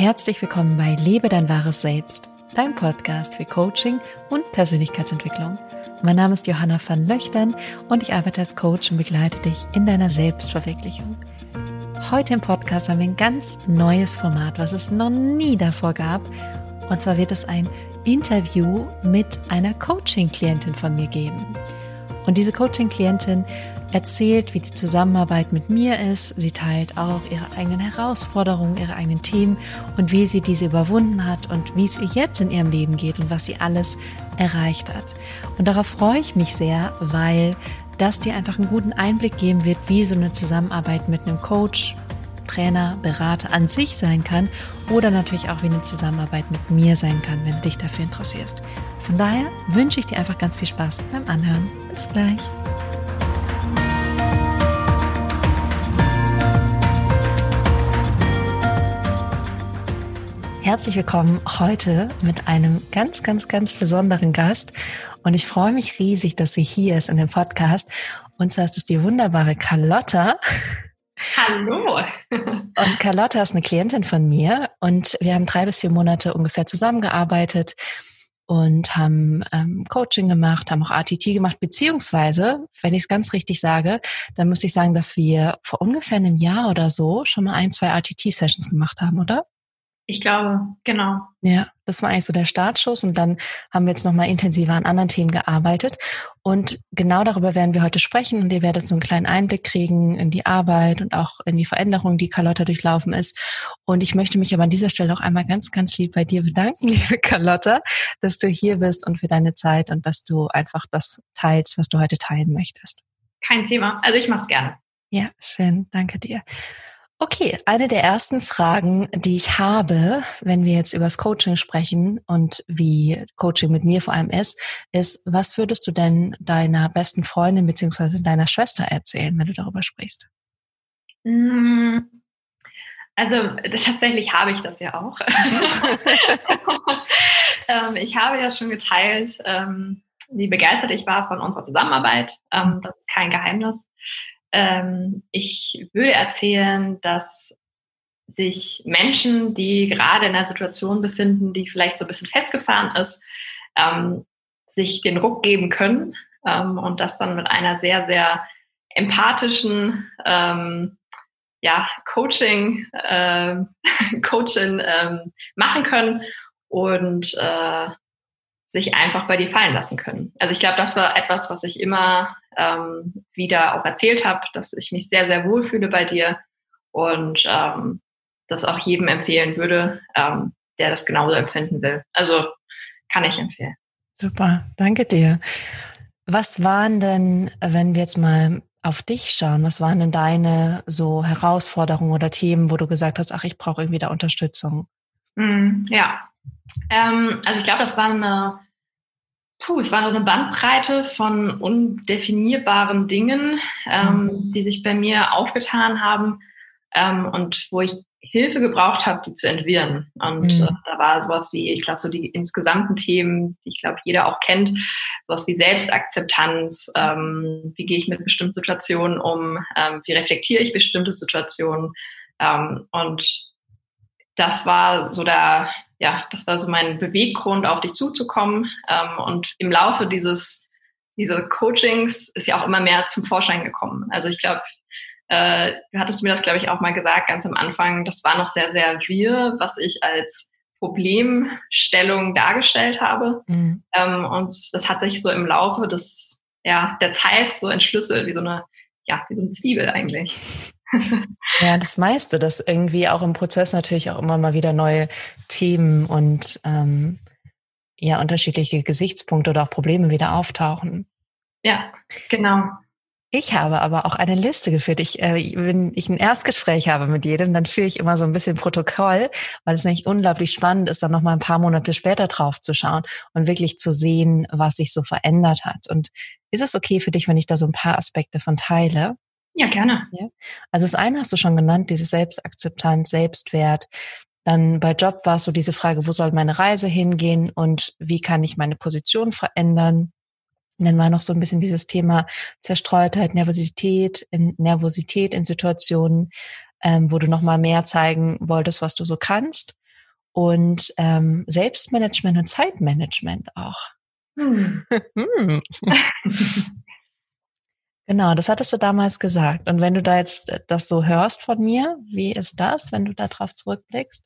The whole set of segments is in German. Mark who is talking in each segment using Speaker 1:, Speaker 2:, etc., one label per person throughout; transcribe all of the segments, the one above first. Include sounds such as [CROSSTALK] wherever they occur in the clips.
Speaker 1: Herzlich willkommen bei Lebe dein wahres Selbst, dein Podcast für Coaching und Persönlichkeitsentwicklung. Mein Name ist Johanna van Löchtern und ich arbeite als Coach und begleite dich in deiner Selbstverwirklichung. Heute im Podcast haben wir ein ganz neues Format, was es noch nie davor gab. Und zwar wird es ein Interview mit einer Coaching-Klientin von mir geben. Und diese Coaching-Klientin erzählt, wie die Zusammenarbeit mit mir ist. Sie teilt auch ihre eigenen Herausforderungen, ihre eigenen Themen und wie sie diese überwunden hat und wie es ihr jetzt in ihrem Leben geht und was sie alles erreicht hat. Und darauf freue ich mich sehr, weil das dir einfach einen guten Einblick geben wird, wie so eine Zusammenarbeit mit einem Coach, Trainer, Berater an sich sein kann oder natürlich auch wie eine Zusammenarbeit mit mir sein kann, wenn du dich dafür interessierst. Von daher wünsche ich dir einfach ganz viel Spaß beim Anhören. Bis gleich. Herzlich willkommen heute mit einem ganz, ganz, ganz besonderen Gast. Und ich freue mich riesig, dass sie hier ist in dem Podcast. Und zwar ist es die wunderbare Carlotta.
Speaker 2: Hallo. [LAUGHS]
Speaker 1: Und Carlotta ist eine Klientin von mir und wir haben drei bis vier Monate ungefähr zusammengearbeitet und haben ähm, Coaching gemacht, haben auch ATT gemacht, beziehungsweise, wenn ich es ganz richtig sage, dann müsste ich sagen, dass wir vor ungefähr einem Jahr oder so schon mal ein, zwei ATT-Sessions gemacht haben, oder?
Speaker 2: Ich glaube, genau.
Speaker 1: Ja, das war eigentlich so der Startschuss und dann haben wir jetzt nochmal intensiver an anderen Themen gearbeitet. Und genau darüber werden wir heute sprechen und ihr werdet so einen kleinen Einblick kriegen in die Arbeit und auch in die Veränderungen, die Carlotta durchlaufen ist. Und ich möchte mich aber an dieser Stelle auch einmal ganz, ganz lieb bei dir bedanken, [LAUGHS] liebe Carlotta, dass du hier bist und für deine Zeit und dass du einfach das teilst, was du heute teilen möchtest.
Speaker 2: Kein Thema. Also ich mach's gerne.
Speaker 1: Ja, schön. Danke dir. Okay, eine der ersten Fragen, die ich habe, wenn wir jetzt über das Coaching sprechen und wie Coaching mit mir vor allem ist, ist, was würdest du denn deiner besten Freundin beziehungsweise deiner Schwester erzählen, wenn du darüber sprichst?
Speaker 2: Mm, also tatsächlich habe ich das ja auch. [LAUGHS] Ähm, ich habe ja schon geteilt, ähm, wie begeistert ich war von unserer Zusammenarbeit. Ähm, das ist kein Geheimnis. Ähm, ich würde erzählen, dass sich Menschen, die gerade in einer Situation befinden, die vielleicht so ein bisschen festgefahren ist, ähm, sich den Ruck geben können ähm, und das dann mit einer sehr, sehr empathischen ähm, ja, Coaching, [LAUGHS] äh, Coaching ähm, machen können und äh, sich einfach bei dir fallen lassen können. Also ich glaube, das war etwas, was ich immer ähm, wieder auch erzählt habe, dass ich mich sehr, sehr wohl fühle bei dir und ähm, das auch jedem empfehlen würde, ähm, der das genauso empfinden will. Also kann ich empfehlen.
Speaker 1: Super, danke dir. Was waren denn, wenn wir jetzt mal auf dich schauen, was waren denn deine so Herausforderungen oder Themen, wo du gesagt hast, ach, ich brauche irgendwie da Unterstützung?
Speaker 2: Mm, ja, ähm, also ich glaube, das war eine, puh, es war so eine Bandbreite von undefinierbaren Dingen, ähm, mhm. die sich bei mir aufgetan haben ähm, und wo ich Hilfe gebraucht habe, die zu entwirren. Und mhm. äh, da war sowas wie, ich glaube, so die insgesamten Themen, die ich glaube, jeder auch kennt, sowas wie Selbstakzeptanz, ähm, wie gehe ich mit bestimmten Situationen um, ähm, wie reflektiere ich bestimmte Situationen. Ähm, und das war so der, ja, das war so mein Beweggrund, auf dich zuzukommen. Ähm, und im Laufe dieses, dieser Coachings ist ja auch immer mehr zum Vorschein gekommen. Also ich glaube, äh, du hattest mir das, glaube ich, auch mal gesagt, ganz am Anfang, das war noch sehr, sehr wir, was ich als Problemstellung dargestellt habe. Mhm. Ähm, und das hat sich so im Laufe des, ja, der Zeit so entschlüsselt, wie so eine, ja, wie so eine Zwiebel eigentlich. [LAUGHS] [LAUGHS]
Speaker 1: ja, das meiste, dass irgendwie auch im Prozess natürlich auch immer mal wieder neue Themen und ähm, ja, unterschiedliche Gesichtspunkte oder auch Probleme wieder auftauchen.
Speaker 2: Ja, genau.
Speaker 1: Ich habe aber auch eine Liste geführt. Ich, äh, wenn ich ein Erstgespräch habe mit jedem, dann führe ich immer so ein bisschen Protokoll, weil es nämlich unglaublich spannend ist, dann noch mal ein paar Monate später drauf zu schauen und wirklich zu sehen, was sich so verändert hat. Und ist es okay für dich, wenn ich da so ein paar Aspekte von teile?
Speaker 2: Ja, gerne. Ja.
Speaker 1: Also das eine hast du schon genannt, diese Selbstakzeptanz, Selbstwert. Dann bei Job war es so diese Frage, wo soll meine Reise hingehen und wie kann ich meine Position verändern? Und dann war noch so ein bisschen dieses Thema Zerstreutheit, Nervosität, in Nervosität in Situationen, ähm, wo du noch mal mehr zeigen wolltest, was du so kannst. und ähm, Selbstmanagement und Zeitmanagement auch. Hm. [LAUGHS] [LAUGHS] genau, das hattest du damals gesagt. Und wenn du da jetzt das so hörst von mir, wie ist das, wenn du darauf zurückblickst?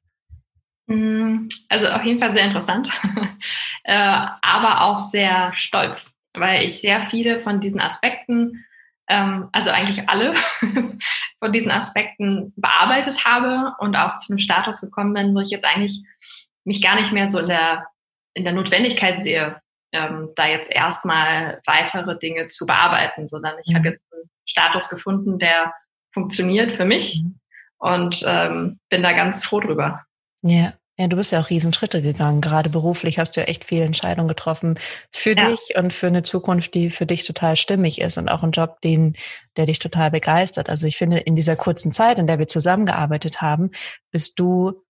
Speaker 2: Hm, also auf jeden Fall sehr interessant, [LAUGHS] äh, aber auch sehr stolz, weil ich sehr viele von diesen Aspekten, ähm, also eigentlich alle [LAUGHS] von diesen Aspekten bearbeitet habe und auch zu einem Status gekommen bin, wo ich jetzt eigentlich mich gar nicht mehr so in der, in der Notwendigkeit sehe, ähm, da jetzt erstmal weitere Dinge zu bearbeiten, sondern ich mhm. habe jetzt einen Status gefunden, der funktioniert für mich mhm. und ähm, bin da ganz froh drüber.
Speaker 1: Ja. Ja, du bist ja auch Riesenschritte gegangen. Gerade beruflich hast du ja echt viele Entscheidungen getroffen für ja. dich und für eine Zukunft, die für dich total stimmig ist und auch einen Job, den, der dich total begeistert. Also ich finde, in dieser kurzen Zeit, in der wir zusammengearbeitet haben, bist du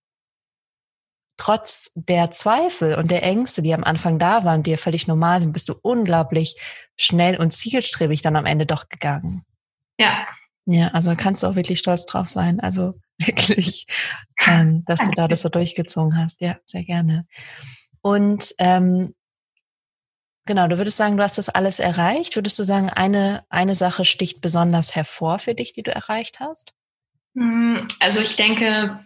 Speaker 1: trotz der Zweifel und der Ängste, die am Anfang da waren, die ja völlig normal sind, bist du unglaublich schnell und zielstrebig dann am Ende doch gegangen.
Speaker 2: Ja.
Speaker 1: Ja, also kannst du auch wirklich stolz drauf sein. Also [LAUGHS] wirklich, ähm, dass du da das so durchgezogen hast. Ja, sehr gerne. Und ähm, genau, du würdest sagen, du hast das alles erreicht. Würdest du sagen, eine, eine Sache sticht besonders hervor für dich, die du erreicht hast?
Speaker 2: Hm, also ich denke,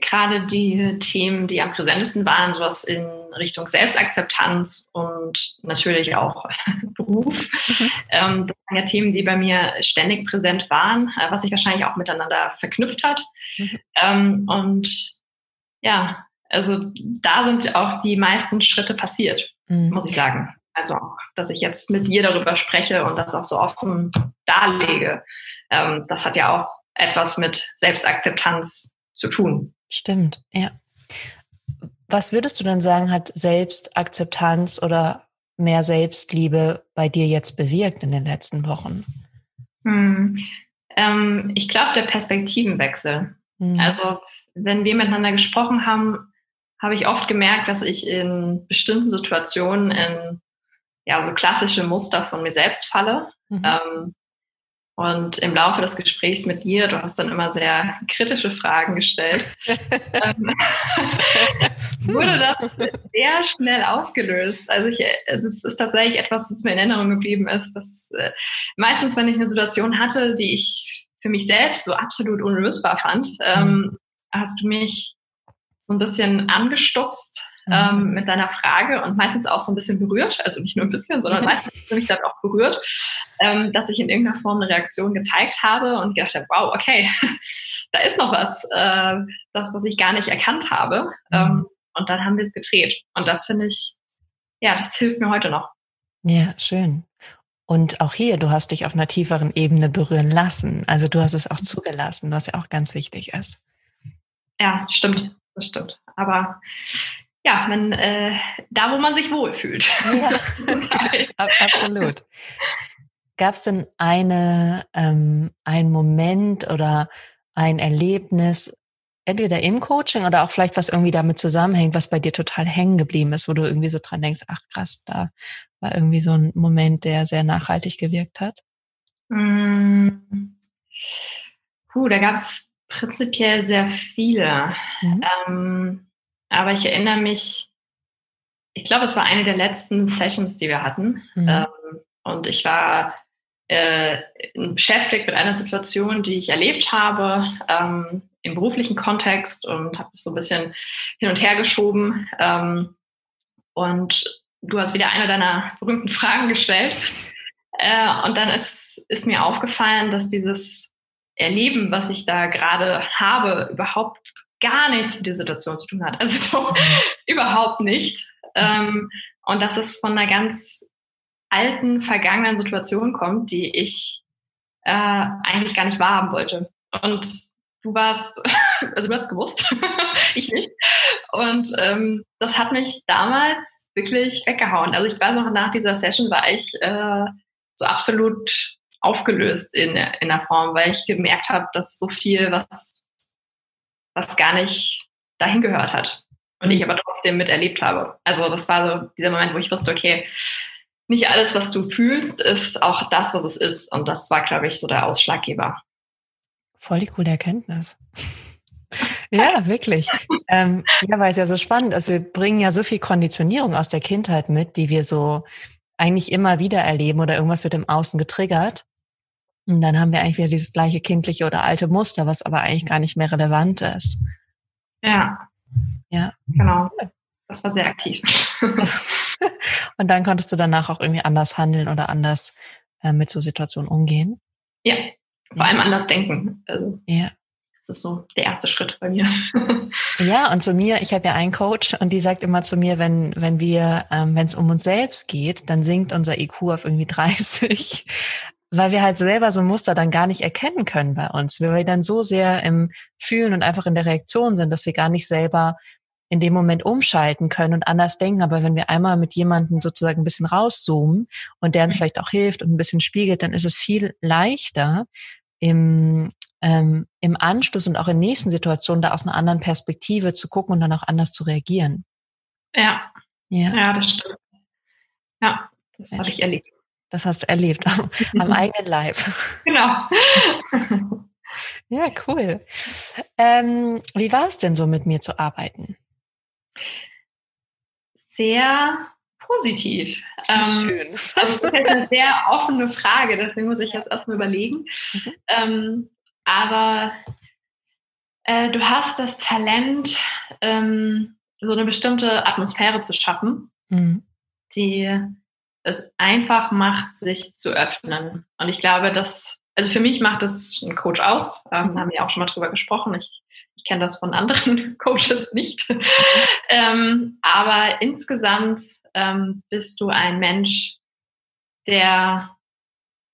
Speaker 2: gerade die Themen, die am präsentesten waren, sowas in Richtung Selbstakzeptanz und natürlich auch [LAUGHS] Beruf. Mhm. Ähm, das waren ja Themen, die bei mir ständig präsent waren, äh, was sich wahrscheinlich auch miteinander verknüpft hat. Mhm. Ähm, und ja, also da sind auch die meisten Schritte passiert, mhm. muss ich sagen. Also, dass ich jetzt mit dir darüber spreche und das auch so offen darlege, ähm, das hat ja auch etwas mit Selbstakzeptanz zu tun.
Speaker 1: Stimmt, ja. Was würdest du denn sagen, hat Selbstakzeptanz oder mehr Selbstliebe bei dir jetzt bewirkt in den letzten Wochen?
Speaker 2: Hm. Ähm, ich glaube, der Perspektivenwechsel. Hm. Also, wenn wir miteinander gesprochen haben, habe ich oft gemerkt, dass ich in bestimmten Situationen in ja, so klassische Muster von mir selbst falle. Mhm. Ähm, und im Laufe des Gesprächs mit dir, du hast dann immer sehr kritische Fragen gestellt, [LAUGHS] ähm, [LAUGHS] wurde das sehr schnell aufgelöst. Also ich, es, ist, ist, tatsächlich etwas, was mir in Erinnerung geblieben ist. Dass, äh, meistens, wenn ich eine Situation hatte, die ich für mich selbst so absolut unlösbar fand, ähm, mhm. hast du mich so ein bisschen angestupst ähm, mhm. mit deiner Frage und meistens auch so ein bisschen berührt, also nicht nur ein bisschen, sondern meistens mich dann auch berührt, ähm, dass ich in irgendeiner Form eine Reaktion gezeigt habe und gedacht habe, wow, okay, [LAUGHS] da ist noch was, äh, das, was ich gar nicht erkannt habe. Mhm. Ähm, und dann haben wir es gedreht. Und das finde ich, ja, das hilft mir heute noch.
Speaker 1: Ja, schön. Und auch hier, du hast dich auf einer tieferen Ebene berühren lassen. Also du hast es auch zugelassen, was ja auch ganz wichtig ist.
Speaker 2: Ja, stimmt. Das stimmt. Aber ja, man, äh, da wo man sich wohlfühlt. Ja, [LAUGHS]
Speaker 1: absolut. Gab es denn eine, ähm, einen Moment oder ein Erlebnis, entweder im Coaching oder auch vielleicht was irgendwie damit zusammenhängt, was bei dir total hängen geblieben ist, wo du irgendwie so dran denkst, ach krass, da war irgendwie so ein Moment, der sehr nachhaltig gewirkt hat?
Speaker 2: Mm. Puh, da gab es prinzipiell sehr viele. Mhm. Ähm, aber ich erinnere mich, ich glaube, es war eine der letzten Sessions, die wir hatten. Mhm. Ähm, und ich war äh, beschäftigt mit einer Situation, die ich erlebt habe ähm, im beruflichen Kontext und habe es so ein bisschen hin und her geschoben. Ähm, und du hast wieder eine deiner berühmten Fragen gestellt. Äh, und dann ist, ist mir aufgefallen, dass dieses Erleben, was ich da gerade habe, überhaupt gar nichts mit der Situation zu tun hat. Also so mhm. [LAUGHS] überhaupt nicht. Ähm, und dass es von einer ganz alten, vergangenen Situation kommt, die ich äh, eigentlich gar nicht wahrhaben wollte. Und du warst, [LAUGHS] also du hast gewusst, [LAUGHS] ich nicht. Und ähm, das hat mich damals wirklich weggehauen. Also ich weiß noch, nach dieser Session war ich äh, so absolut aufgelöst in, in der Form, weil ich gemerkt habe, dass so viel, was was gar nicht dahin gehört hat. Und ich mhm. aber trotzdem miterlebt habe. Also das war so dieser Moment, wo ich wusste, okay, nicht alles, was du fühlst, ist auch das, was es ist. Und das war, glaube ich, so der Ausschlaggeber.
Speaker 1: Voll die coole Erkenntnis. [LAUGHS] Ja, wirklich. ähm, ja, weil es ja so spannend ist. Wir bringen ja so viel Konditionierung aus der Kindheit mit, die wir so eigentlich immer wieder erleben oder irgendwas wird im Außen getriggert. Und dann haben wir eigentlich wieder dieses gleiche kindliche oder alte Muster, was aber eigentlich gar nicht mehr relevant ist.
Speaker 2: Ja. Ja. Genau. Das war sehr aktiv. [LAUGHS]
Speaker 1: Und dann konntest du danach auch irgendwie anders handeln oder anders äh, mit so Situationen umgehen.
Speaker 2: Ja, vor ja. allem anders denken. Also, ja. Das ist so der erste Schritt bei mir. [LAUGHS]
Speaker 1: ja, und zu mir, ich habe ja einen Coach und die sagt immer zu mir, wenn, wenn wir, ähm, wenn es um uns selbst geht, dann sinkt unser IQ auf irgendwie [LAUGHS] 30 weil wir halt selber so ein Muster dann gar nicht erkennen können bei uns, weil wir dann so sehr im Fühlen und einfach in der Reaktion sind, dass wir gar nicht selber in dem Moment umschalten können und anders denken. Aber wenn wir einmal mit jemandem sozusagen ein bisschen rauszoomen und der uns vielleicht auch hilft und ein bisschen spiegelt, dann ist es viel leichter im, ähm, im Anschluss und auch in nächsten Situationen da aus einer anderen Perspektive zu gucken und dann auch anders zu reagieren.
Speaker 2: Ja. Ja, ja das stimmt. Ja, das habe ich erlebt.
Speaker 1: Das hast du erlebt am, am eigenen Leib.
Speaker 2: Genau.
Speaker 1: ja, cool. Ähm, wie war es denn so, mit mir zu arbeiten?
Speaker 2: Sehr positiv. Ähm, Schön. das ist jetzt eine sehr offene Frage, deswegen muss ich jetzt erstmal überlegen. Mhm. Ähm, aber äh, du hast das Talent, ähm, so eine bestimmte Atmosphäre zu schaffen, mhm. die es einfach macht, sich zu öffnen. Und ich glaube, dass, also für mich macht das ein Coach aus. Ähm, da haben wir auch schon mal drüber gesprochen. Ich, ich kenne das von anderen [LAUGHS] Coaches nicht. ähm, aber insgesamt ähm, bist du ein Mensch, der,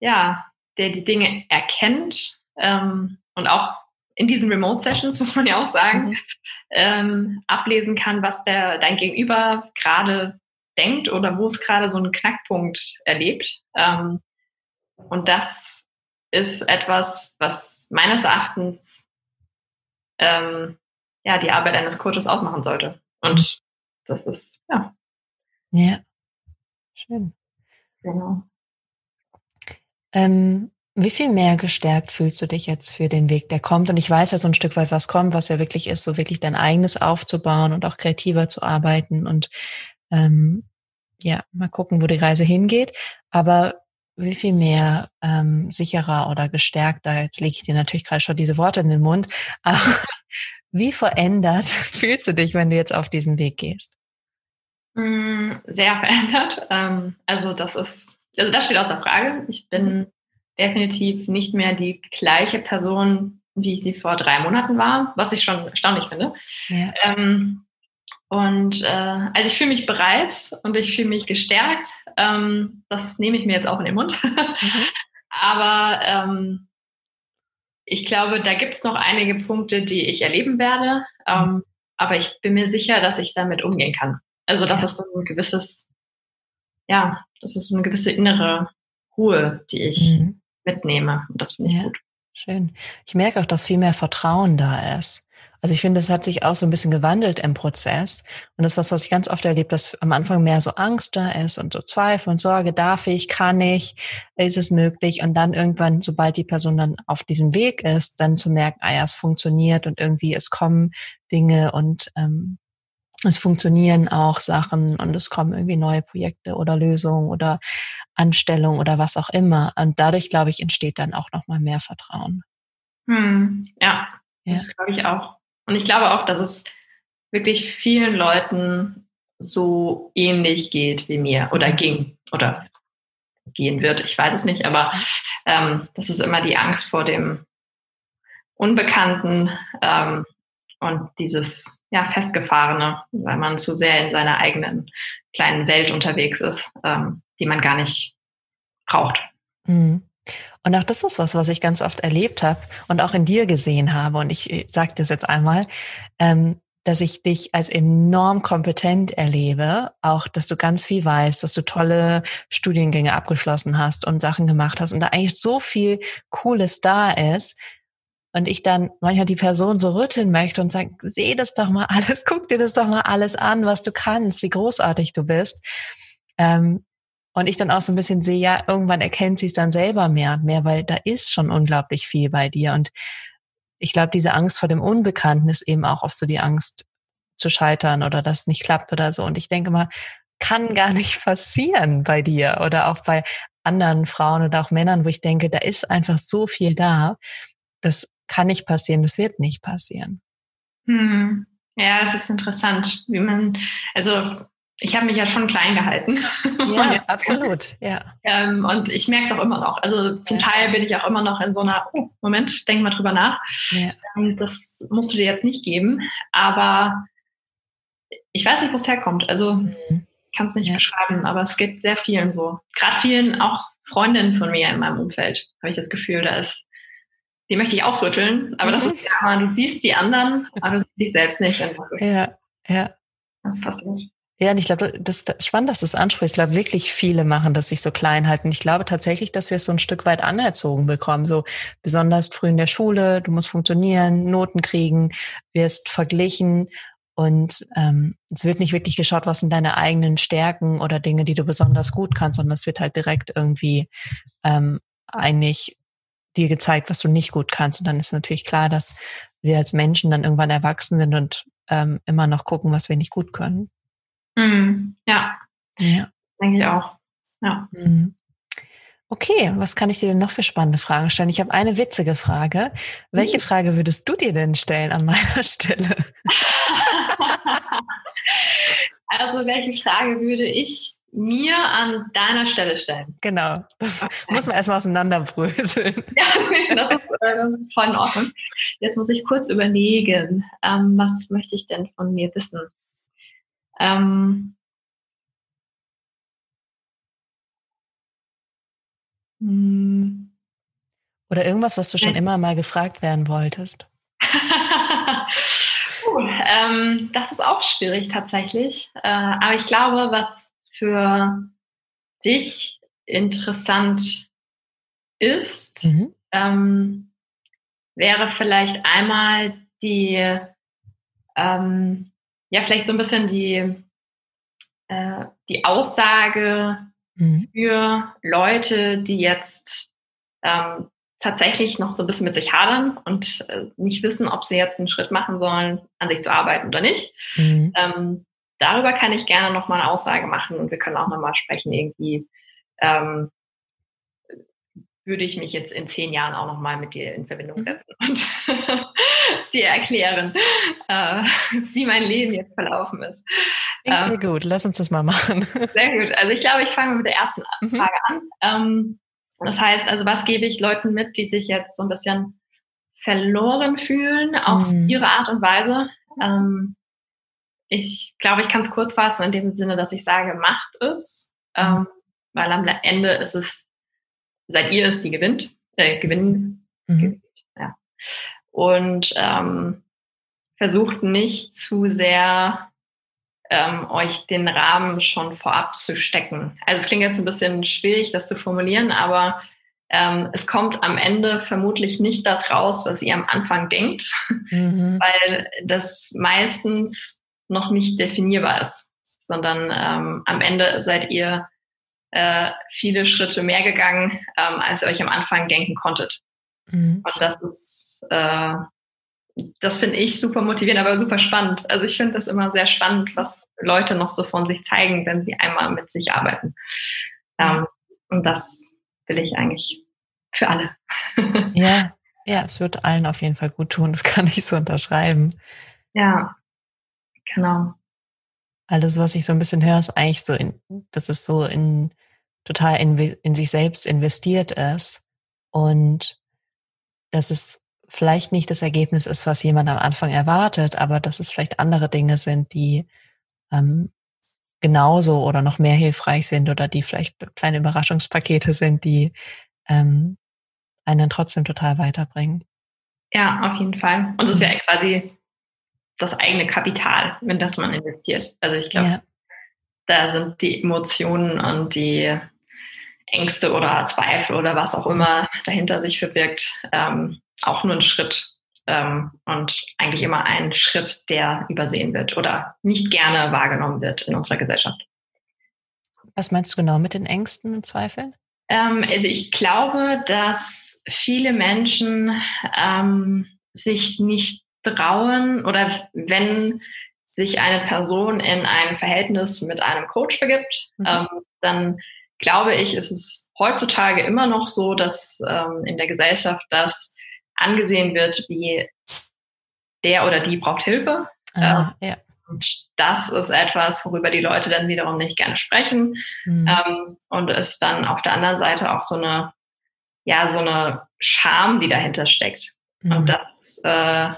Speaker 2: ja, der die Dinge erkennt ähm, und auch in diesen Remote Sessions, [LAUGHS] muss man ja auch sagen, mhm. ähm, ablesen kann, was der, dein Gegenüber gerade denkt oder wo es gerade so einen Knackpunkt erlebt. Ähm, und das ist etwas, was meines Erachtens ähm, ja die Arbeit eines Coaches ausmachen sollte. Und mhm. das ist ja.
Speaker 1: Ja, schön. Genau. Ähm, wie viel mehr gestärkt fühlst du dich jetzt für den Weg, der kommt? Und ich weiß ja so ein Stück weit, was kommt, was ja wirklich ist, so wirklich dein eigenes aufzubauen und auch kreativer zu arbeiten und ähm, ja, mal gucken, wo die Reise hingeht. Aber wie viel mehr ähm, sicherer oder gestärkter, jetzt lege ich dir natürlich gerade schon diese Worte in den Mund, [LAUGHS] aber wie verändert [LAUGHS] fühlst du dich, wenn du jetzt auf diesen Weg gehst?
Speaker 2: Mm, sehr verändert. [LAUGHS] Ähm, also das ist, also das steht außer Frage. Ich bin definitiv nicht mehr die gleiche Person, wie ich sie vor drei Monaten war, was ich schon erstaunlich finde. Ja. Ähm, und äh, also ich fühle mich bereit und ich fühle mich gestärkt. Ähm, das nehme ich mir jetzt auch in den Mund. Mhm. [LAUGHS] Aber ähm, ich glaube, da gibt es noch einige Punkte, die ich erleben werde. Ähm, mhm. Aber ich bin mir sicher, dass ich damit umgehen kann. Also das ja. ist so ein gewisses, ja, das ist so eine gewisse innere Ruhe, die ich mhm. mitnehme. Und das finde ich ja. gut.
Speaker 1: Schön. Ich merke auch, dass viel mehr Vertrauen da ist. Also ich finde, es hat sich auch so ein bisschen gewandelt im Prozess. Und das ist was, was ich ganz oft erlebe, dass am Anfang mehr so Angst da ist und so Zweifel und Sorge, darf ich, kann ich, ist es möglich? Und dann irgendwann, sobald die Person dann auf diesem Weg ist, dann zu merken, ah ja, es funktioniert und irgendwie es kommen Dinge und ähm, es funktionieren auch Sachen und es kommen irgendwie neue Projekte oder Lösungen oder Anstellungen oder was auch immer. Und dadurch, glaube ich, entsteht dann auch nochmal mehr Vertrauen.
Speaker 2: Hm, ja, das ja. glaube ich auch. Und ich glaube auch, dass es wirklich vielen Leuten so ähnlich geht wie mir oder ging oder gehen wird. Ich weiß es nicht, aber ähm, das ist immer die Angst vor dem Unbekannten ähm, und dieses ja festgefahrene, weil man zu sehr in seiner eigenen kleinen Welt unterwegs ist, ähm, die man gar nicht braucht.
Speaker 1: Mhm. Und auch das ist was, was ich ganz oft erlebt habe und auch in dir gesehen habe. Und ich sage das jetzt einmal, ähm, dass ich dich als enorm kompetent erlebe, auch dass du ganz viel weißt, dass du tolle Studiengänge abgeschlossen hast und Sachen gemacht hast und da eigentlich so viel Cooles da ist. Und ich dann manchmal die Person so rütteln möchte und sagen, seh das doch mal alles, [LAUGHS] guck dir das doch mal alles an, was du kannst, wie großartig du bist. Ähm, und ich dann auch so ein bisschen sehe, ja, irgendwann erkennt sie es dann selber mehr und mehr, weil da ist schon unglaublich viel bei dir. Und ich glaube, diese Angst vor dem Unbekannten ist eben auch oft so die Angst zu scheitern oder dass nicht klappt oder so. Und ich denke mal, kann [LAUGHS] gar nicht passieren bei dir oder auch bei anderen Frauen oder auch Männern, wo ich denke, da ist einfach so viel da. Das kann nicht passieren, das wird nicht passieren.
Speaker 2: Hm. Ja, es ist interessant, wie man, also ich habe mich ja schon klein gehalten.
Speaker 1: Ja, [LAUGHS] absolut, ja.
Speaker 2: Ähm, und ich merke es auch immer noch. Also zum ja. Teil bin ich auch immer noch in so einer, oh, Moment, denk mal drüber nach. Ja. Ähm, das musst du dir jetzt nicht geben. Aber ich weiß nicht, wo es herkommt. Also mhm. kann es nicht ja. beschreiben, aber es geht sehr vielen so. Gerade vielen, auch Freundinnen von mir in meinem Umfeld, habe ich das Gefühl, da ist, die möchte ich auch rütteln, aber mhm. das ist ja, du siehst die anderen, aber du siehst dich selbst nicht.
Speaker 1: ja, ja.
Speaker 2: Das passiert.
Speaker 1: Ja, und ich glaube, das ist spannend, dass du es ansprichst. Ich glaube, wirklich viele machen das sich so klein halten. Ich glaube tatsächlich, dass wir es so ein Stück weit anerzogen bekommen. So besonders früh in der Schule, du musst funktionieren, Noten kriegen, wirst verglichen. Und ähm, es wird nicht wirklich geschaut, was sind deine eigenen Stärken oder Dinge, die du besonders gut kannst, sondern es wird halt direkt irgendwie ähm, eigentlich dir gezeigt, was du nicht gut kannst. Und dann ist natürlich klar, dass wir als Menschen dann irgendwann erwachsen sind und ähm, immer noch gucken, was wir nicht gut können.
Speaker 2: Mhm. Ja. Ja. Denke ich auch. Ja. Mhm.
Speaker 1: Okay, was kann ich dir denn noch für spannende Fragen stellen? Ich habe eine witzige Frage. Welche mhm. Frage würdest du dir denn stellen an meiner [LAUGHS] Stelle?
Speaker 2: also, welche Frage würde ich mir an deiner Stelle stellen?
Speaker 1: Genau. Das okay. muss man erstmal auseinanderbröseln. [LAUGHS]
Speaker 2: Ja, das ist, äh, das ist voll in Ordnung. Jetzt muss ich kurz überlegen, ähm, was möchte ich denn von mir wissen? Ähm,
Speaker 1: hm. Oder irgendwas, was du schon immer mal gefragt werden wolltest? [LAUGHS]
Speaker 2: uh, ähm, das ist auch schwierig tatsächlich. Äh, aber ich glaube, was für dich interessant ist, mhm. ähm, wäre vielleicht einmal die ähm, ja vielleicht so ein bisschen die, äh, die Aussage mhm. für Leute, die jetzt ähm, tatsächlich noch so ein bisschen mit sich hadern und äh, nicht wissen, ob sie jetzt einen Schritt machen sollen, an sich zu arbeiten oder nicht. Mhm. Ähm, darüber kann ich gerne noch mal eine Aussage machen und wir können auch noch mal sprechen irgendwie, ähm, würde ich mich jetzt in zehn Jahren auch noch mal mit dir in Verbindung mhm. setzen und [LAUGHS] dir erklären, äh, wie mein Leben jetzt verlaufen ist.
Speaker 1: Klingt sehr ähm, gut, lass uns das mal machen. [LAUGHS]
Speaker 2: Sehr gut. Also ich glaube, ich fange mit der ersten mhm. Frage an. Ähm, das heißt, also was gebe ich Leuten mit, die sich jetzt so ein bisschen verloren fühlen auf mhm. ihre Art und Weise? Ähm, ich glaube, ich kann es kurz fassen in dem Sinne, dass ich sage, macht es, ähm, mhm. weil am Ende ist es seid ihr es, die gewinnt, äh, gewinnen. Mhm. Ja. Und ähm, versucht nicht zu sehr ähm, euch den Rahmen schon vorab zu stecken. Also es klingt jetzt ein bisschen schwierig, das zu formulieren, aber ähm, es kommt am Ende vermutlich nicht das raus, was ihr am Anfang denkt, mhm. weil das meistens noch nicht definierbar ist, sondern ähm, am Ende seid ihr äh, viele Schritte mehr gegangen, ähm, als ihr euch am Anfang denken konntet. Mhm. Und das ist, äh, das finde ich super motivierend, aber super spannend. Also ich finde das immer sehr spannend, was Leute noch so von sich zeigen, wenn sie einmal mit sich arbeiten. Ähm, und das will ich eigentlich für alle. [LAUGHS]
Speaker 1: ja, ja, es wird allen auf jeden Fall gut tun. Das kann ich so unterschreiben.
Speaker 2: Ja, genau.
Speaker 1: Alles, was ich so ein bisschen höre, ist eigentlich so, in, dass es so in total in, in sich selbst investiert ist und dass es vielleicht nicht das Ergebnis ist, was jemand am Anfang erwartet, aber dass es vielleicht andere Dinge sind, die ähm, genauso oder noch mehr hilfreich sind oder die vielleicht kleine Überraschungspakete sind, die ähm, einen trotzdem total weiterbringen.
Speaker 2: Ja, auf jeden Fall. Und es ist ja mhm. quasi das eigene Kapital, in das man investiert. Also ich glaube, ja. da sind die Emotionen und die Ängste oder Zweifel oder was auch immer dahinter sich verbirgt, ähm, auch nur ein Schritt ähm, und eigentlich immer ein Schritt, der übersehen wird oder nicht gerne wahrgenommen wird in unserer Gesellschaft.
Speaker 1: Was meinst du genau mit den Ängsten und Zweifeln?
Speaker 2: Ähm, also ich glaube, dass viele Menschen ähm, sich nicht trauen oder wenn sich eine Person in ein Verhältnis mit einem Coach begibt, mhm. ähm, dann glaube ich, ist es heutzutage immer noch so, dass ähm, in der Gesellschaft das angesehen wird, wie der oder die braucht Hilfe. Ah, ähm, ja. Und das ist etwas, worüber die Leute dann wiederum nicht gerne sprechen. Mhm. Ähm, und es dann auf der anderen Seite auch so eine, ja, so eine Scham, die dahinter steckt. Mhm. Und das, äh,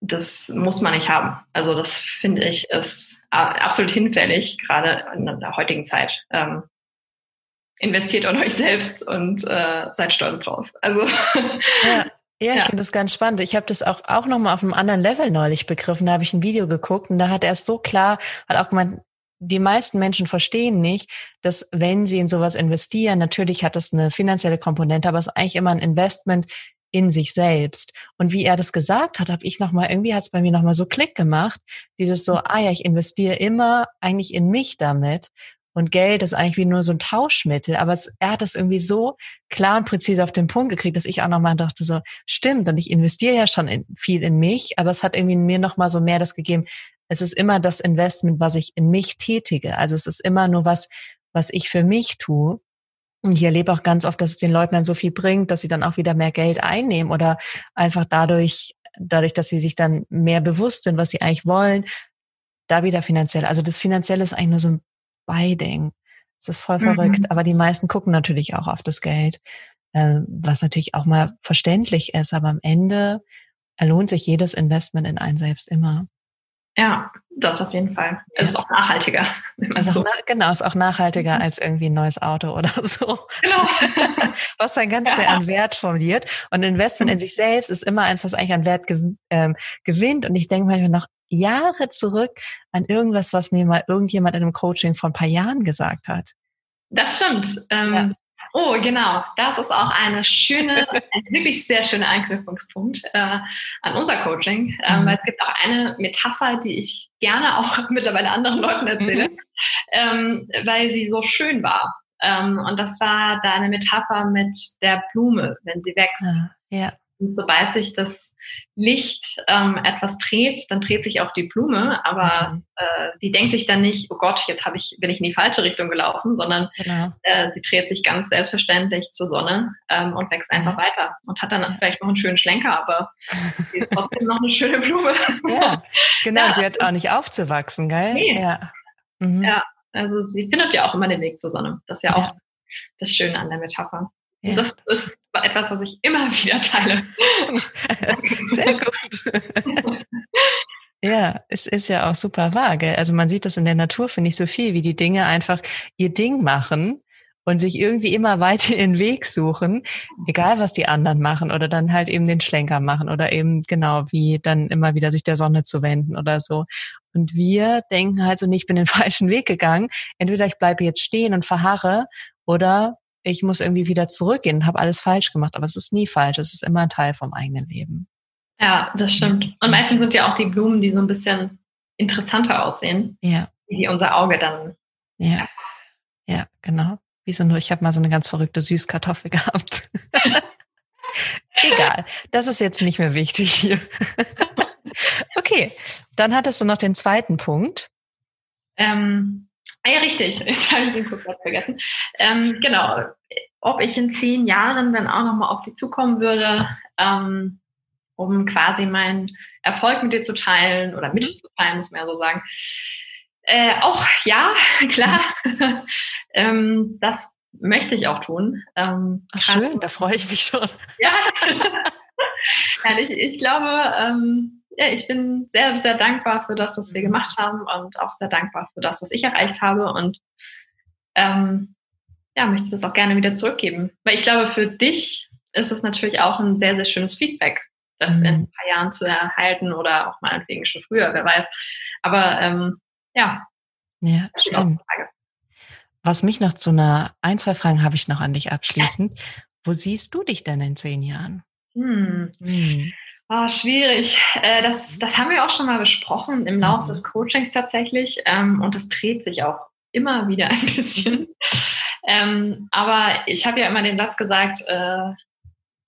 Speaker 2: das muss man nicht haben. Also das finde ich ist absolut hinfällig, gerade in der heutigen Zeit. Ähm, investiert an euch selbst und äh, seid stolz drauf. Also [LAUGHS]
Speaker 1: ja. Ja, ich ja. finde das ganz spannend. Ich habe das auch, auch nochmal auf einem anderen Level neulich begriffen. Da habe ich ein Video geguckt und da hat er es so klar, hat auch gemeint, die meisten Menschen verstehen nicht, dass wenn sie in sowas investieren, natürlich hat das eine finanzielle Komponente, aber es ist eigentlich immer ein Investment in sich selbst. Und wie er das gesagt hat, habe ich nochmal, irgendwie hat es bei mir nochmal so Klick gemacht. Dieses so, ah ja, ich investiere immer eigentlich in mich damit. Und Geld ist eigentlich wie nur so ein Tauschmittel. Aber es, er hat das irgendwie so klar und präzise auf den Punkt gekriegt, dass ich auch nochmal dachte, so, stimmt. Und ich investiere ja schon in, viel in mich, aber es hat irgendwie mir nochmal so mehr das gegeben. Es ist immer das Investment, was ich in mich tätige. Also es ist immer nur was, was ich für mich tue. Ich erlebe auch ganz oft, dass es den Leuten dann so viel bringt, dass sie dann auch wieder mehr Geld einnehmen oder einfach dadurch, dadurch, dass sie sich dann mehr bewusst sind, was sie eigentlich wollen, da wieder finanziell. Also das Finanzielle ist eigentlich nur so ein Beiding. Das ist voll mhm. verrückt. Aber die meisten gucken natürlich auch auf das Geld, äh, was natürlich auch mal verständlich ist. Aber am Ende lohnt sich jedes Investment in einen selbst immer.
Speaker 2: Ja, das auf jeden Fall. Es ist auch nachhaltiger. [LAUGHS]
Speaker 1: Also so. na, genau, ist auch nachhaltiger mhm. als irgendwie ein neues Auto [LAUGHS] oder so. Genau. [LAUGHS] was dann ganz schnell ja. an Wert verliert. Und Investment in mhm. sich selbst ist immer eins, was eigentlich an Wert gew ähm, gewinnt. Und ich denke manchmal noch Jahre zurück an irgendwas, was mir mal irgendjemand in einem Coaching vor ein paar Jahren gesagt hat.
Speaker 2: Das stimmt. Ähm, ja. Oh, genau. Das ist auch eine schöne, ein wirklich sehr schöner Anknüpfungspunkt äh, an unser Coaching. Ähm, mhm. Weil es gibt auch eine Metapher, die ich gerne auch [LAUGHS] mittlerweile anderen Leuten erzähle, mhm. ähm, weil sie so schön war. Ähm, und das war da eine Metapher mit der Blume, wenn sie wächst. Ah, ja. Und sobald sich das Licht ähm, etwas dreht, dann dreht sich auch die Blume, aber mhm. äh, die denkt sich dann nicht, oh Gott, jetzt habe ich, bin ich in die falsche Richtung gelaufen, sondern genau. äh, sie dreht sich ganz selbstverständlich zur Sonne ähm, und wächst einfach ja. weiter und hat dann ja. vielleicht noch einen schönen Schlenker, aber sie ist trotzdem noch eine schöne Blume. [LAUGHS]
Speaker 1: Ja, genau, ja. sie hat auch nicht aufzuwachsen, gell? Nee.
Speaker 2: Ja. Mhm. ja, also sie findet ja auch immer den Weg zur Sonne. Das ist ja auch das Schöne an der Metapher. Ja. Das ist etwas, was ich immer [LAUGHS] wieder teile. [LAUGHS]
Speaker 1: Sehr gut. Ja, es ist ja auch super vage. Also man sieht das in der Natur, finde ich, so viel, wie die Dinge einfach ihr Ding machen und sich irgendwie immer weiter [LAUGHS] ihren Weg suchen, egal was die anderen machen oder dann halt eben den Schlenker machen oder eben genau wie dann immer wieder sich der Sonne zu wenden oder so. Und wir denken halt so, nicht, ich bin den falschen Weg gegangen. Entweder ich bleibe jetzt stehen und verharre oder ich muss irgendwie wieder zurückgehen, habe alles falsch gemacht. Aber es ist nie falsch, es ist immer ein Teil vom eigenen Leben.
Speaker 2: Ja, das stimmt. Und meistens sind ja auch die Blumen, die so ein bisschen interessanter aussehen, ja. die unser Auge dann.
Speaker 1: Ja, ja, genau. Wieso nur? Ich habe mal so eine ganz verrückte Süßkartoffel [LAUGHS] gehabt. [LAUGHS] Egal, das ist jetzt nicht mehr wichtig hier. [LAUGHS] okay, dann hattest du noch den zweiten Punkt.
Speaker 2: Ähm, Ah ja, richtig. [LAUGHS] Jetzt habe ich den kurz vergessen. Ähm, genau. Ob ich in zehn Jahren dann auch nochmal auf dich zukommen würde, ähm, um quasi meinen Erfolg mit dir zu teilen oder mit mhm. muss man ja so sagen. Äh, auch ja, [LAUGHS] klar. [LAUGHS] ähm, das möchte ich auch tun. Ähm,
Speaker 1: Ach, schön, da freue ich mich schon.
Speaker 2: ja, ich, ich glaube, ähm, ja, ich bin sehr, sehr dankbar für das, was wir mhm. gemacht haben und auch sehr dankbar für das, was ich erreicht habe und ähm, ja, möchte das auch gerne wieder zurückgeben. Weil ich glaube, für dich ist es natürlich auch ein sehr, sehr schönes Feedback, das mhm. in ein paar Jahren zu erhalten oder auch meinetwegen schon früher, wer weiß. Aber ähm, ja.
Speaker 1: Ja, schön. Was mich noch zu einer, ein, zwei Fragen habe ich noch an dich abschließend. Ja. Wo siehst du dich denn in zehn Jahren?
Speaker 2: Hm. Hm. Oh, schwierig. Äh, das, das haben wir auch schon mal besprochen im Laufe mhm. des Coachings tatsächlich. Ähm, und es dreht sich auch immer wieder ein bisschen. Ähm, aber ich habe ja immer den Satz gesagt, äh,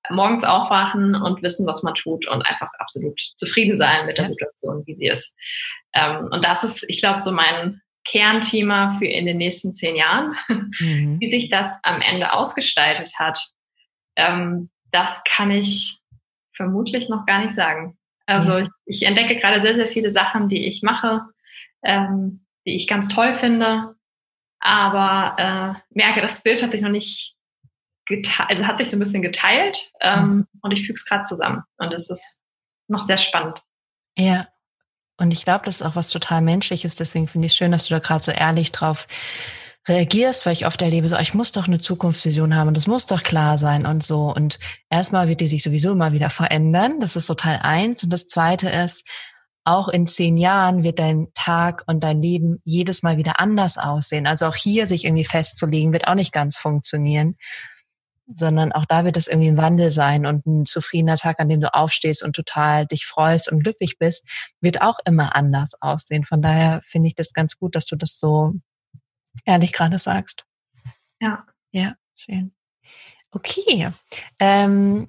Speaker 2: morgens aufwachen und wissen, was man tut und einfach absolut zufrieden sein mit der Situation, wie sie ist. Ähm, und das ist, ich glaube, so mein Kernthema für in den nächsten zehn Jahren. Mhm. [LAUGHS] Wie sich das am Ende ausgestaltet hat, das kann ich vermutlich noch gar nicht sagen. Also ich, ich entdecke gerade sehr, sehr viele Sachen, die ich mache, ähm, die ich ganz toll finde, aber äh, merke, das Bild hat sich noch nicht geteilt, also hat sich so ein bisschen geteilt ähm, mhm. und ich füge es gerade zusammen. Und es ist noch sehr spannend.
Speaker 1: Ja. Und ich glaube, das ist auch was total Menschliches. Deswegen finde ich es schön, dass du da gerade so ehrlich drauf reagierst, weil ich oft erlebe, so, ich muss doch eine Zukunftsvision haben und das muss doch klar sein und so. Und erstmal wird die sich sowieso immer wieder verändern. Das ist total eins. Und das zweite ist, auch in zehn Jahren wird dein Tag und dein Leben jedes Mal wieder anders aussehen. Also auch hier sich irgendwie festzulegen, wird auch nicht ganz funktionieren sondern auch da wird es irgendwie ein Wandel sein und ein zufriedener Tag, an dem du aufstehst und total dich freust und glücklich bist, wird auch immer anders aussehen. Von daher finde ich das ganz gut, dass du das so ehrlich gerade sagst.
Speaker 2: Ja.
Speaker 1: Ja, schön. Okay. Ähm,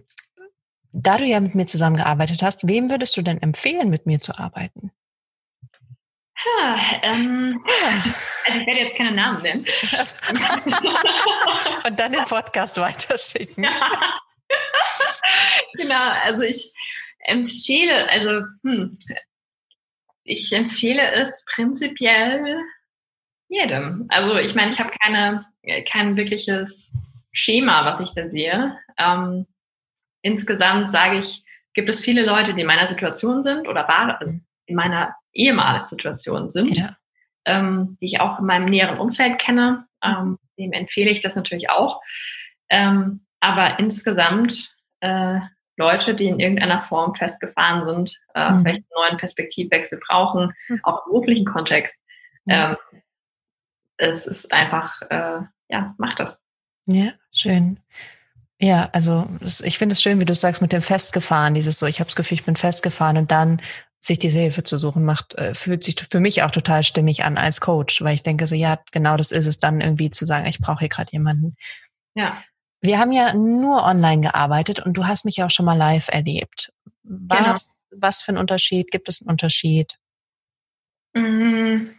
Speaker 1: da du ja mit mir zusammengearbeitet hast, wem würdest du denn empfehlen, mit mir zu arbeiten?
Speaker 2: Ha, ähm, also ich werde jetzt keine Namen nennen. [LAUGHS]
Speaker 1: Und dann den Podcast weiterschicken. Ja.
Speaker 2: genau, also ich empfehle, also hm, ich empfehle es prinzipiell jedem. Also ich meine, ich habe keine, kein wirkliches Schema, was ich da sehe. Ähm, insgesamt sage ich, gibt es viele Leute, die in meiner Situation sind oder waren in meiner ehemaligen Situation sind, ja. ähm, die ich auch in meinem näheren Umfeld kenne. Ähm, dem empfehle ich das natürlich auch. Ähm, aber insgesamt äh, Leute, die in irgendeiner Form festgefahren sind, äh, mhm. vielleicht einen neuen Perspektivwechsel brauchen, mhm. auch im beruflichen Kontext. Ähm, es ist einfach, äh, ja, macht das.
Speaker 1: Ja, schön. Ja, also ich finde es schön, wie du sagst, mit dem Festgefahren, dieses so, ich habe das Gefühl, ich bin festgefahren und dann sich diese Hilfe zu suchen, macht, äh, fühlt sich für mich auch total stimmig an als Coach, weil ich denke so, ja, genau das ist es dann irgendwie zu sagen, ich brauche hier gerade jemanden.
Speaker 2: Ja.
Speaker 1: Wir haben ja nur online gearbeitet und du hast mich ja auch schon mal live erlebt. Was, genau. was für ein Unterschied? Gibt es einen Unterschied?
Speaker 2: Mhm.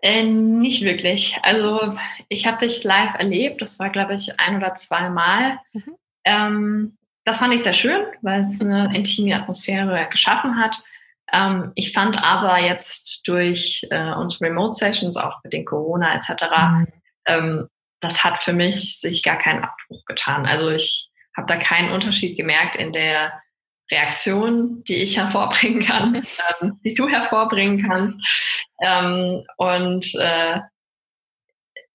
Speaker 2: Äh, nicht wirklich. Also ich habe dich live erlebt. Das war, glaube ich, ein oder zwei Mal. Mhm. Ähm, das fand ich sehr schön, weil es eine intime Atmosphäre geschaffen hat. Ähm, ich fand aber jetzt durch äh, unsere Remote Sessions, auch mit den Corona etc., mhm. ähm, das hat für mich sich gar keinen Abbruch getan. Also ich habe da keinen Unterschied gemerkt in der Reaktion, die ich hervorbringen kann, ähm, die du hervorbringen kannst. Ähm, und äh,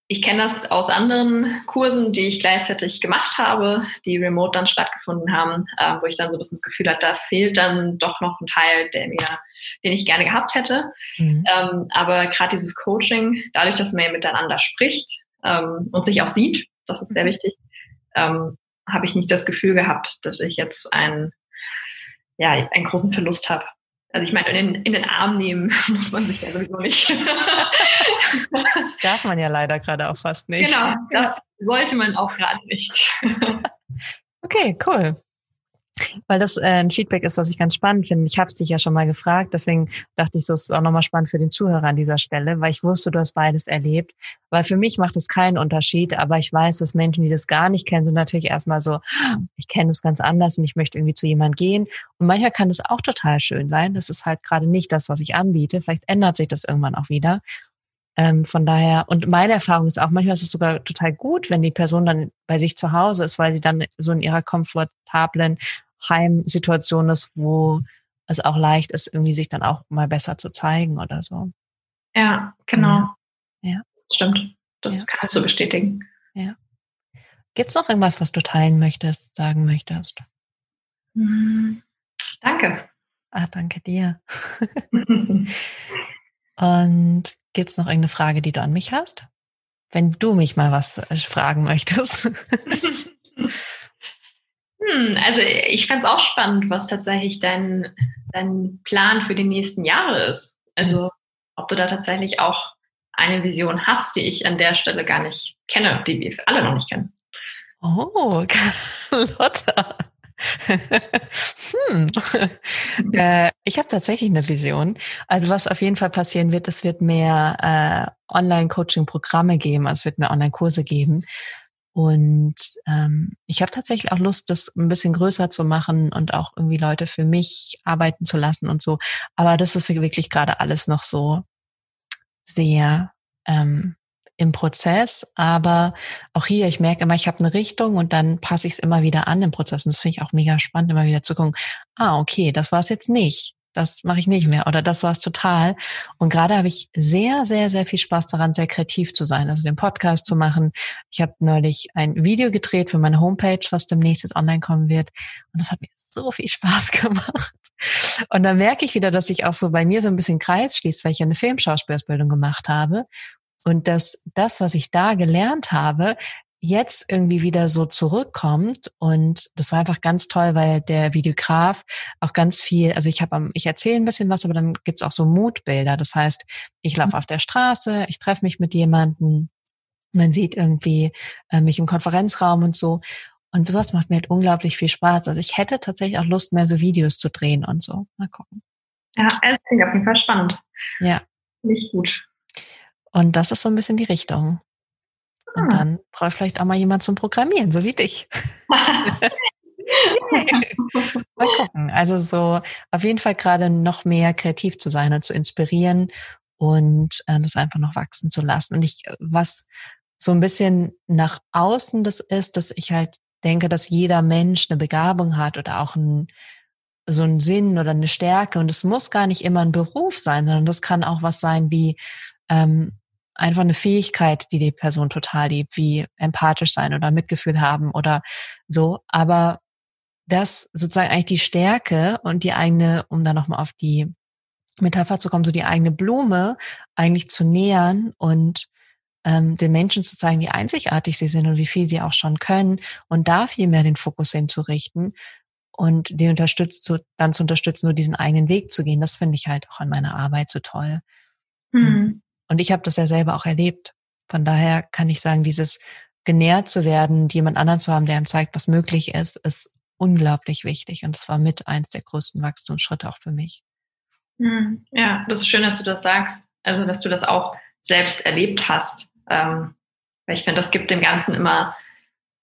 Speaker 2: ich kenne das aus anderen Kursen, die ich gleichzeitig gemacht habe, die remote dann stattgefunden haben, äh, wo ich dann so ein bisschen das Gefühl hatte, da fehlt dann doch noch ein Teil, der mir, den ich gerne gehabt hätte. Mhm. Ähm, aber gerade dieses Coaching, dadurch, dass man miteinander spricht ähm, und sich auch sieht, das ist sehr mhm. wichtig, ähm, habe ich nicht das Gefühl gehabt, dass ich jetzt einen, ja, einen großen Verlust habe. Also ich meine, in, in den Arm nehmen [LAUGHS] muss man sich ja sowieso nicht. [LAUGHS]
Speaker 1: Darf man ja leider gerade auch fast nicht.
Speaker 2: Genau, das sollte man auch gerade nicht. [LAUGHS]
Speaker 1: okay, cool. Weil das äh, ein Feedback ist, was ich ganz spannend finde. Ich habe es dich ja schon mal gefragt, deswegen dachte ich, so ist es auch nochmal spannend für den Zuhörer an dieser Stelle, weil ich wusste, du hast beides erlebt. Weil für mich macht es keinen Unterschied, aber ich weiß, dass Menschen, die das gar nicht kennen, sind natürlich erstmal so, ich kenne es ganz anders und ich möchte irgendwie zu jemand gehen. Und manchmal kann das auch total schön sein. Das ist halt gerade nicht das, was ich anbiete. Vielleicht ändert sich das irgendwann auch wieder. Ähm, von daher, und meine Erfahrung ist auch, manchmal ist es sogar total gut, wenn die Person dann bei sich zu Hause ist, weil sie dann so in ihrer komfortablen Heimsituation ist, wo es auch leicht ist, irgendwie sich dann auch mal besser zu zeigen oder so.
Speaker 2: Ja, genau. Ja. Stimmt. Das ja. kannst du bestätigen.
Speaker 1: Ja. Gibt es noch irgendwas, was du teilen möchtest, sagen möchtest?
Speaker 2: Mhm. Danke.
Speaker 1: Ah, danke dir. [LAUGHS] Und gibt es noch irgendeine Frage, die du an mich hast? Wenn du mich mal was äh, fragen möchtest. [LAUGHS]
Speaker 2: Hm, also ich fände es auch spannend, was tatsächlich dein, dein Plan für die nächsten Jahre ist. Also ob du da tatsächlich auch eine Vision hast, die ich an der Stelle gar nicht kenne, die wir alle noch nicht kennen.
Speaker 1: Oh, [LAUGHS] Lotta. hm. [LAUGHS] äh, ich habe tatsächlich eine Vision. Also was auf jeden Fall passieren wird, es wird mehr äh, Online-Coaching-Programme geben, also es wird mehr Online-Kurse geben. Und ähm, ich habe tatsächlich auch Lust, das ein bisschen größer zu machen und auch irgendwie Leute für mich arbeiten zu lassen und so. Aber das ist wirklich gerade alles noch so sehr ähm, im Prozess, aber auch hier, ich merke immer, ich habe eine Richtung und dann passe ich es immer wieder an im Prozess. Und das finde ich auch mega spannend, immer wieder zu gucken, ah, okay, das war es jetzt nicht. Das mache ich nicht mehr oder das war es total. Und gerade habe ich sehr, sehr, sehr viel Spaß daran, sehr kreativ zu sein, also den Podcast zu machen. Ich habe neulich ein Video gedreht für meine Homepage, was demnächst jetzt online kommen wird. Und das hat mir so viel [LAUGHS] Spaß gemacht. Und dann merke ich wieder, dass ich auch so bei mir so ein bisschen Kreis schließt, weil ich ja eine Filmschauspielausbildung gemacht habe. Und dass das, was ich da gelernt habe, jetzt irgendwie wieder so zurückkommt und das war einfach ganz toll, weil der Videograf auch ganz viel, also ich habe, ich erzähle ein bisschen was, aber dann gibt's auch so Mutbilder. Das heißt, ich laufe mhm. auf der Straße, ich treffe mich mit jemandem, man sieht irgendwie äh, mich im Konferenzraum und so. Und sowas macht mir halt unglaublich viel Spaß. Also ich hätte tatsächlich auch Lust, mehr so Videos zu drehen und so. Mal gucken.
Speaker 2: Ja, es klingt auf jeden Fall spannend.
Speaker 1: Ja.
Speaker 2: Nicht gut.
Speaker 1: Und das ist so ein bisschen die Richtung. Und ah. dann brauche ich vielleicht auch mal jemand zum Programmieren, so wie dich. [LAUGHS] mal gucken. Also so auf jeden Fall gerade noch mehr kreativ zu sein und zu inspirieren und äh, das einfach noch wachsen zu lassen. Und ich, was so ein bisschen nach außen das ist, dass ich halt denke, dass jeder Mensch eine Begabung hat oder auch ein, so einen Sinn oder eine Stärke. Und es muss gar nicht immer ein Beruf sein, sondern das kann auch was sein wie ähm, einfach eine Fähigkeit, die die Person total liebt, wie empathisch sein oder Mitgefühl haben oder so. Aber das sozusagen eigentlich die Stärke und die eigene, um da nochmal auf die Metapher zu kommen, so die eigene Blume eigentlich zu nähern und ähm, den Menschen zu zeigen, wie einzigartig sie sind und wie viel sie auch schon können und da viel mehr den Fokus hinzurichten und die unterstützt zu, dann zu unterstützen, nur diesen eigenen Weg zu gehen. Das finde ich halt auch an meiner Arbeit so toll. Hm. Und ich habe das ja selber auch erlebt. Von daher kann ich sagen, dieses genährt zu werden, jemand anderen zu haben, der einem zeigt, was möglich ist, ist unglaublich wichtig. Und es war mit eins der größten Wachstumsschritte auch für mich.
Speaker 2: Hm, ja, das ist schön, dass du das sagst. Also, dass du das auch selbst erlebt hast. Ähm, weil ich finde, das gibt dem Ganzen immer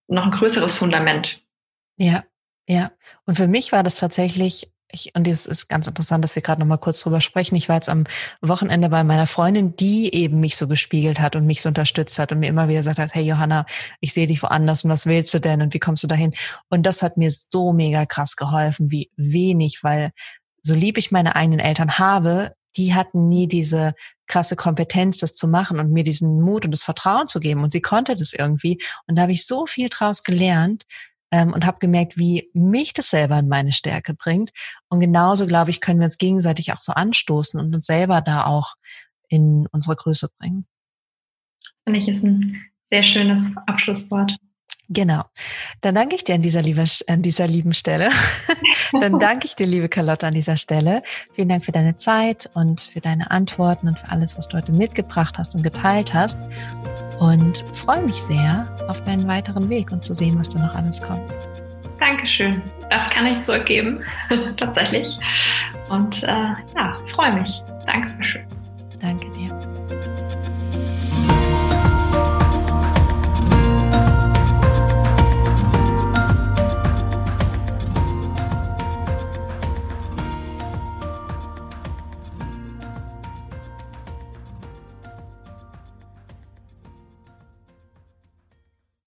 Speaker 2: noch ein größeres Fundament.
Speaker 1: Ja, ja. Und für mich war das tatsächlich ich, und es ist ganz interessant, dass wir gerade noch mal kurz drüber sprechen. Ich war jetzt am Wochenende bei meiner Freundin, die eben mich so gespiegelt hat und mich so unterstützt hat und mir immer wieder gesagt hat, hey Johanna, ich sehe dich woanders und was willst du denn und wie kommst du dahin? Und das hat mir so mega krass geholfen, wie wenig, weil so lieb ich meine eigenen Eltern habe, die hatten nie diese krasse Kompetenz, das zu machen und mir diesen Mut und das Vertrauen zu geben. Und sie konnte das irgendwie. Und da habe ich so viel draus gelernt, ähm, und habe gemerkt, wie mich das selber in meine Stärke bringt. Und genauso, glaube ich, können wir uns gegenseitig auch so anstoßen und uns selber da auch in unsere Größe bringen.
Speaker 2: Finde ich, ist ein sehr schönes Abschlusswort.
Speaker 1: Genau. Dann danke ich dir an dieser, liebe, an dieser lieben Stelle. [LAUGHS] Dann danke ich dir, liebe Carlotta, an dieser Stelle. Vielen Dank für deine Zeit und für deine Antworten und für alles, was du heute mitgebracht hast und geteilt hast und freue mich sehr auf deinen weiteren Weg und zu sehen, was da noch alles kommt.
Speaker 2: Dankeschön. Das kann ich zurückgeben, [LAUGHS] tatsächlich. Und äh, ja, freue mich. Dankeschön.
Speaker 1: Danke dir.